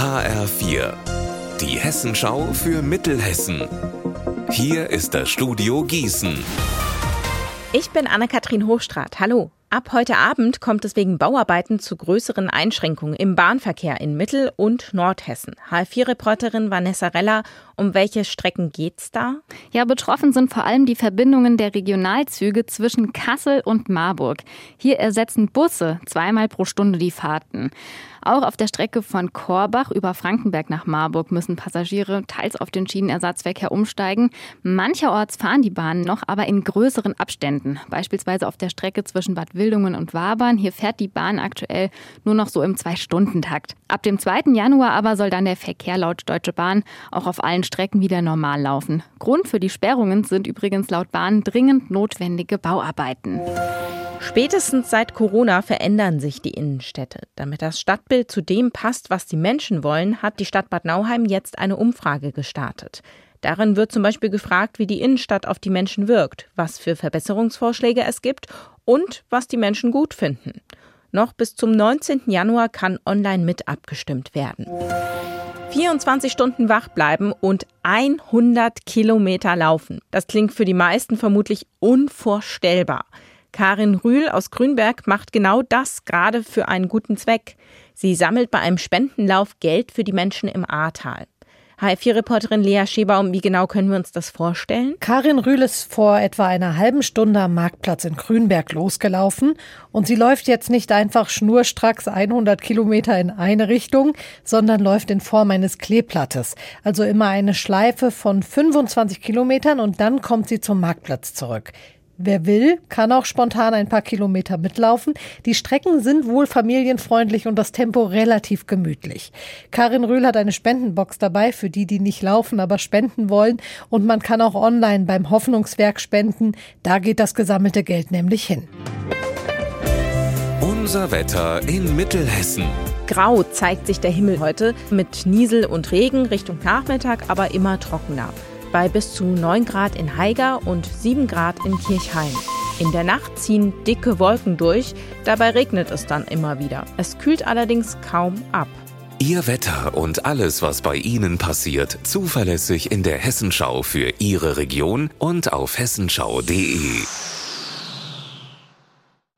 HR4, die Hessenschau für Mittelhessen. Hier ist das Studio Gießen. Ich bin Anne-Kathrin Hochstrat. Hallo. Ab heute Abend kommt es wegen Bauarbeiten zu größeren Einschränkungen im Bahnverkehr in Mittel- und Nordhessen. H4-Reporterin Vanessa Reller, um welche Strecken geht's da? Ja, betroffen sind vor allem die Verbindungen der Regionalzüge zwischen Kassel und Marburg. Hier ersetzen Busse zweimal pro Stunde die Fahrten. Auch auf der Strecke von Korbach über Frankenberg nach Marburg müssen Passagiere teils auf den Schienenersatzverkehr umsteigen. Mancherorts fahren die Bahnen noch, aber in größeren Abständen. Beispielsweise auf der Strecke zwischen Bad Wildungen und Wabern. Hier fährt die Bahn aktuell nur noch so im Zwei-Stunden-Takt. Ab dem 2. Januar aber soll dann der Verkehr laut Deutsche Bahn auch auf allen Strecken wieder normal laufen. Grund für die Sperrungen sind übrigens laut Bahn dringend notwendige Bauarbeiten. Spätestens seit Corona verändern sich die Innenstädte. Damit das Stadtbild zu dem passt, was die Menschen wollen, hat die Stadt Bad Nauheim jetzt eine Umfrage gestartet. Darin wird zum Beispiel gefragt, wie die Innenstadt auf die Menschen wirkt, was für Verbesserungsvorschläge es gibt und was die Menschen gut finden. Noch bis zum 19. Januar kann online mit abgestimmt werden. 24 Stunden wach bleiben und 100 Kilometer laufen. Das klingt für die meisten vermutlich unvorstellbar. Karin Rühl aus Grünberg macht genau das gerade für einen guten Zweck. Sie sammelt bei einem Spendenlauf Geld für die Menschen im Ahrtal. HR4-Reporterin Lea Schebaum, wie genau können wir uns das vorstellen? Karin Rühl ist vor etwa einer halben Stunde am Marktplatz in Grünberg losgelaufen und sie läuft jetzt nicht einfach schnurstracks 100 Kilometer in eine Richtung, sondern läuft in Form eines Kleeblattes. Also immer eine Schleife von 25 Kilometern und dann kommt sie zum Marktplatz zurück. Wer will, kann auch spontan ein paar Kilometer mitlaufen. Die Strecken sind wohl familienfreundlich und das Tempo relativ gemütlich. Karin Rühl hat eine Spendenbox dabei für die, die nicht laufen, aber spenden wollen. Und man kann auch online beim Hoffnungswerk spenden. Da geht das gesammelte Geld nämlich hin. Unser Wetter in Mittelhessen. Grau zeigt sich der Himmel heute mit Niesel und Regen Richtung Nachmittag, aber immer trockener bei bis zu 9 Grad in Haiger und 7 Grad in Kirchhain. In der Nacht ziehen dicke Wolken durch, dabei regnet es dann immer wieder. Es kühlt allerdings kaum ab. Ihr Wetter und alles, was bei Ihnen passiert, zuverlässig in der Hessenschau für Ihre Region und auf hessenschau.de.